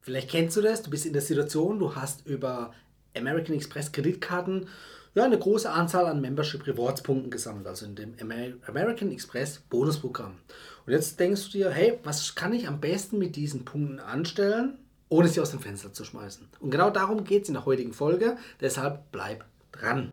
Vielleicht kennst du das, du bist in der Situation, du hast über American Express Kreditkarten ja, eine große Anzahl an Membership Rewards Punkten gesammelt, also in dem American Express Bonusprogramm. Und jetzt denkst du dir, hey, was kann ich am besten mit diesen Punkten anstellen, ohne sie aus dem Fenster zu schmeißen? Und genau darum geht es in der heutigen Folge, deshalb bleib dran.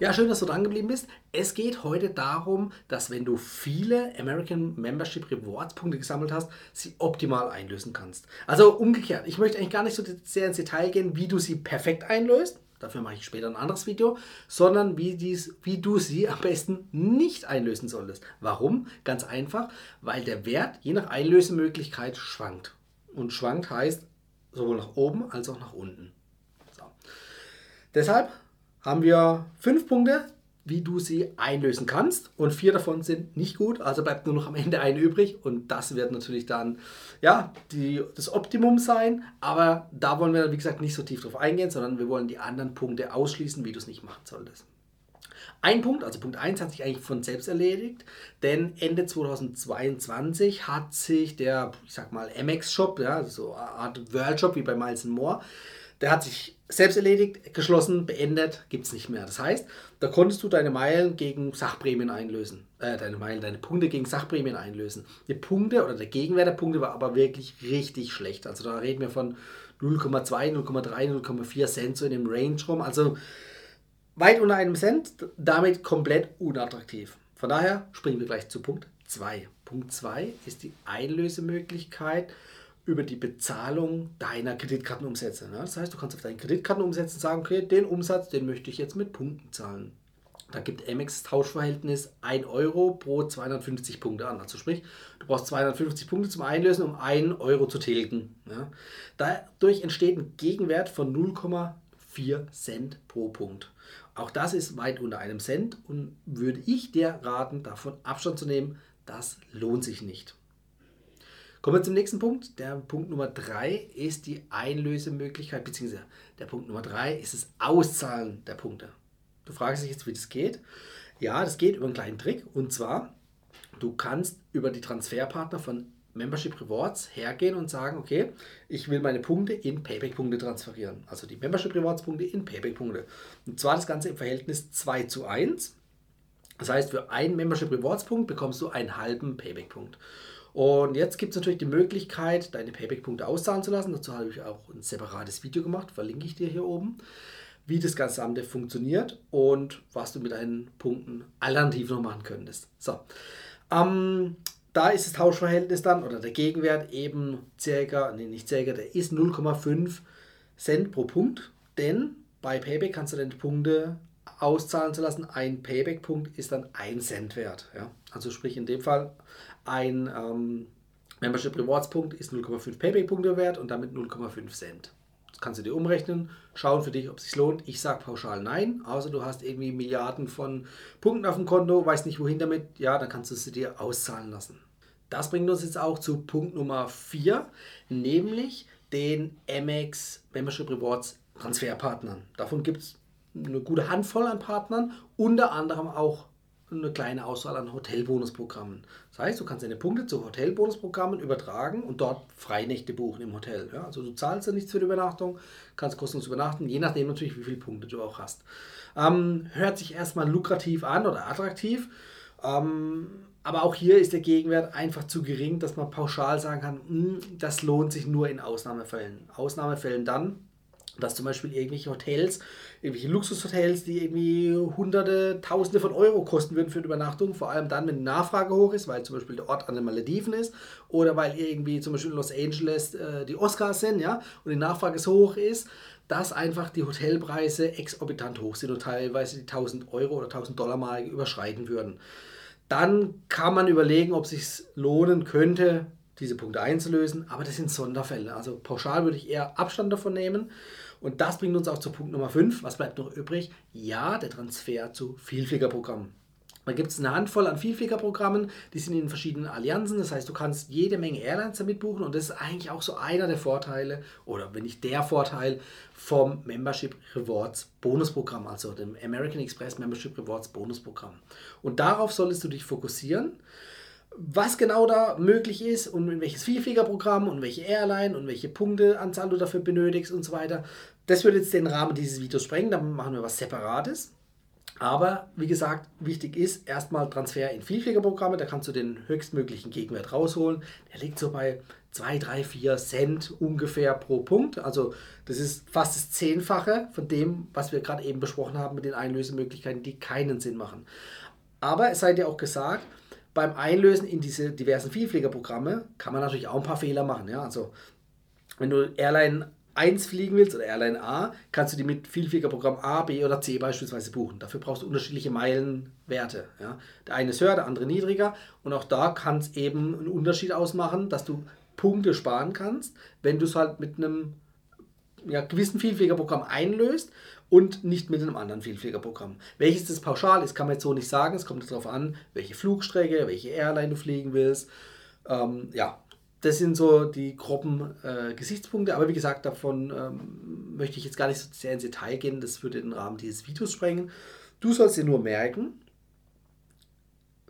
Ja, schön, dass du dran geblieben bist. Es geht heute darum, dass wenn du viele American Membership Rewards Punkte gesammelt hast, sie optimal einlösen kannst. Also umgekehrt, ich möchte eigentlich gar nicht so sehr ins Detail gehen, wie du sie perfekt einlöst. Dafür mache ich später ein anderes Video, sondern wie, dies, wie du sie am besten nicht einlösen solltest. Warum? Ganz einfach, weil der Wert je nach Einlösemöglichkeit schwankt. Und schwankt heißt sowohl nach oben als auch nach unten. So. Deshalb haben wir fünf Punkte, wie du sie einlösen kannst. Und vier davon sind nicht gut, also bleibt nur noch am Ende eine übrig. Und das wird natürlich dann ja, die, das Optimum sein. Aber da wollen wir, wie gesagt, nicht so tief drauf eingehen, sondern wir wollen die anderen Punkte ausschließen, wie du es nicht machen solltest. Ein Punkt, also Punkt 1 hat sich eigentlich von selbst erledigt, denn Ende 2022 hat sich der, ich sag mal, MX-Shop, ja, so eine Art World-Shop wie bei Miles More, der hat sich selbst erledigt, geschlossen, beendet, gibt es nicht mehr. Das heißt, da konntest du deine Meilen gegen Sachprämien einlösen. Äh, deine Meilen, deine Punkte gegen Sachprämien einlösen. Die Punkte oder der Gegenwert der Punkte war aber wirklich richtig schlecht. Also da reden wir von 0,2, 0,3, 0,4 Cent so in dem Range rum. Also weit unter einem Cent, damit komplett unattraktiv. Von daher springen wir gleich zu Punkt 2. Punkt 2 ist die Einlösemöglichkeit über die Bezahlung deiner Kreditkartenumsätze. Ne? Das heißt, du kannst auf deinen Kreditkartenumsätzen sagen, okay, den Umsatz, den möchte ich jetzt mit Punkten zahlen. Da gibt Amex Tauschverhältnis 1 Euro pro 250 Punkte an. Also sprich, du brauchst 250 Punkte zum Einlösen, um 1 Euro zu tilgen. Ja? Dadurch entsteht ein Gegenwert von 0,4 Cent pro Punkt. Auch das ist weit unter einem Cent und würde ich dir raten, davon Abstand zu nehmen, das lohnt sich nicht. Kommen wir zum nächsten Punkt. Der Punkt Nummer drei ist die Einlösemöglichkeit, beziehungsweise der Punkt Nummer drei ist das Auszahlen der Punkte. Du fragst dich jetzt, wie das geht. Ja, das geht über einen kleinen Trick. Und zwar, du kannst über die Transferpartner von Membership Rewards hergehen und sagen, okay, ich will meine Punkte in Payback-Punkte transferieren. Also die Membership Rewards-Punkte in Payback-Punkte. Und zwar das Ganze im Verhältnis 2 zu 1. Das heißt, für einen Membership Rewards-Punkt bekommst du einen halben Payback-Punkt. Und jetzt gibt es natürlich die Möglichkeit, deine Payback-Punkte auszahlen zu lassen. Dazu habe ich auch ein separates Video gemacht, verlinke ich dir hier oben, wie das Gesamte funktioniert und was du mit deinen Punkten alternativ noch machen könntest. So, ähm, da ist das Tauschverhältnis dann oder der Gegenwert eben circa, nee, nicht circa, der ist 0,5 Cent pro Punkt, denn bei Payback kannst du deine Punkte auszahlen zu lassen. Ein Payback-Punkt ist dann 1 Cent wert. Ja? Also sprich in dem Fall ein ähm, Membership Rewards Punkt ist 0,5 Payback-Punkte wert und damit 0,5 Cent. Das kannst du dir umrechnen, schauen für dich, ob es sich lohnt. Ich sage pauschal nein, außer du hast irgendwie Milliarden von Punkten auf dem Konto, weißt nicht wohin damit, ja, dann kannst du sie dir auszahlen lassen. Das bringt uns jetzt auch zu Punkt Nummer 4, nämlich den MX Membership Rewards Transferpartnern. Davon gibt es eine gute Handvoll an Partnern, unter anderem auch eine kleine Auswahl an Hotelbonusprogrammen. Das heißt, du kannst deine Punkte zu Hotelbonusprogrammen übertragen und dort Freinächte buchen im Hotel. Ja, also du zahlst ja nichts für die Übernachtung, kannst kostenlos übernachten, je nachdem natürlich, wie viele Punkte du auch hast. Ähm, hört sich erstmal lukrativ an oder attraktiv. Ähm, aber auch hier ist der Gegenwert einfach zu gering, dass man pauschal sagen kann, mh, hm, das lohnt sich nur in Ausnahmefällen. Ausnahmefällen dann, dass zum Beispiel irgendwelche Hotels, irgendwelche Luxushotels, die irgendwie hunderte, tausende von Euro kosten würden für die Übernachtung, vor allem dann, wenn die Nachfrage hoch ist, weil zum Beispiel der Ort an den Malediven ist oder weil irgendwie zum Beispiel in Los Angeles äh, die Oscars sind, ja, und die Nachfrage so hoch ist, dass einfach die Hotelpreise exorbitant hoch sind und teilweise die 1000 Euro oder 1000 Dollar mal überschreiten würden. Dann kann man überlegen, ob es sich lohnen könnte, diese Punkte einzulösen, aber das sind Sonderfälle. Also pauschal würde ich eher Abstand davon nehmen. Und das bringt uns auch zu Punkt Nummer 5. Was bleibt noch übrig? Ja, der Transfer zu Vielfliegerprogrammen. Da gibt es eine Handvoll an Vielfliegerprogrammen, die sind in verschiedenen Allianzen. Das heißt, du kannst jede Menge Airlines damit buchen und das ist eigentlich auch so einer der Vorteile oder wenn nicht der Vorteil vom Membership Rewards Bonusprogramm, also dem American Express Membership Rewards Bonusprogramm. Und darauf solltest du dich fokussieren was genau da möglich ist und in welches Vielfliegerprogramm und welche Airline und welche Punkteanzahl du dafür benötigst und so weiter. Das würde jetzt den Rahmen dieses Videos sprengen, dann machen wir was Separates. Aber wie gesagt, wichtig ist erstmal Transfer in Vielfliegerprogramme. Da kannst du den höchstmöglichen Gegenwert rausholen. Der liegt so bei 2, 3, 4 Cent ungefähr pro Punkt. Also das ist fast das Zehnfache von dem, was wir gerade eben besprochen haben mit den Einlösemöglichkeiten, die keinen Sinn machen. Aber es sei dir auch gesagt, beim Einlösen in diese diversen Vielfliegerprogramme kann man natürlich auch ein paar Fehler machen. Ja? Also wenn du Airline 1 fliegen willst oder Airline A, kannst du die mit Vielfliegerprogramm A, B oder C beispielsweise buchen. Dafür brauchst du unterschiedliche Meilenwerte. Ja? Der eine ist höher, der andere niedriger. Und auch da kann es eben einen Unterschied ausmachen, dass du Punkte sparen kannst, wenn du es halt mit einem ja, gewissen Vielfliegerprogramm einlöst und nicht mit einem anderen Vielfliegerprogramm. Welches das pauschal ist, kann man jetzt so nicht sagen. Es kommt darauf an, welche Flugstrecke, welche Airline du fliegen willst. Ähm, ja, das sind so die groben äh, Gesichtspunkte. Aber wie gesagt, davon ähm, möchte ich jetzt gar nicht so sehr ins Detail gehen. Das würde den Rahmen dieses Videos sprengen. Du sollst dir nur merken,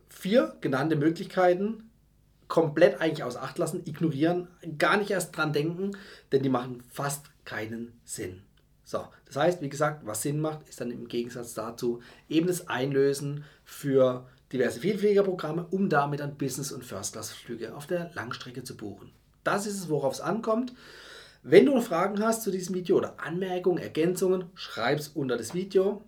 vier genannte Möglichkeiten komplett eigentlich aus Acht lassen, ignorieren, gar nicht erst dran denken, denn die machen fast keinen Sinn. So, das heißt, wie gesagt, was Sinn macht, ist dann im Gegensatz dazu eben das Einlösen für diverse Vielfliegerprogramme, um damit dann Business- und First-Class-Flüge auf der Langstrecke zu buchen. Das ist es, worauf es ankommt. Wenn du noch Fragen hast zu diesem Video oder Anmerkungen, Ergänzungen, schreib es unter das Video.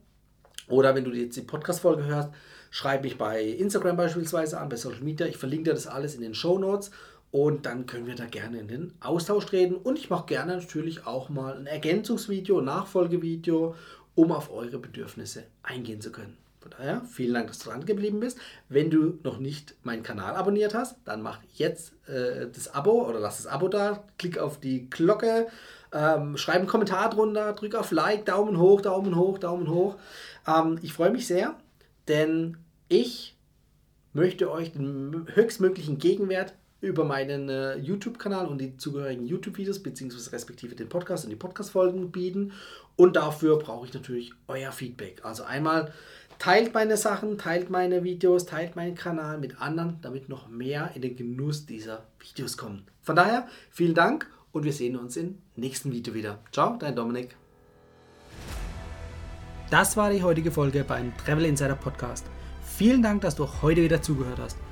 Oder wenn du jetzt die Podcast-Folge hörst, schreib mich bei Instagram beispielsweise an, bei Social Media. Ich verlinke dir das alles in den Show Notes und dann können wir da gerne in den Austausch treten. Und ich mache gerne natürlich auch mal ein Ergänzungsvideo, Nachfolgevideo, um auf eure Bedürfnisse eingehen zu können. Von daher, vielen Dank, dass du dran geblieben bist. Wenn du noch nicht meinen Kanal abonniert hast, dann mach jetzt äh, das Abo oder lass das Abo da, klick auf die Glocke, ähm, schreib einen Kommentar drunter, drück auf Like, Daumen hoch, Daumen hoch, Daumen hoch. Ähm, ich freue mich sehr, denn ich möchte euch den höchstmöglichen Gegenwert über meinen äh, YouTube-Kanal und die zugehörigen YouTube-Videos beziehungsweise respektive den Podcast und die Podcast-Folgen bieten. Und dafür brauche ich natürlich euer Feedback. Also einmal Teilt meine Sachen, teilt meine Videos, teilt meinen Kanal mit anderen, damit noch mehr in den Genuss dieser Videos kommen. Von daher, vielen Dank und wir sehen uns im nächsten Video wieder. Ciao, dein Dominik. Das war die heutige Folge beim Travel Insider Podcast. Vielen Dank, dass du heute wieder zugehört hast.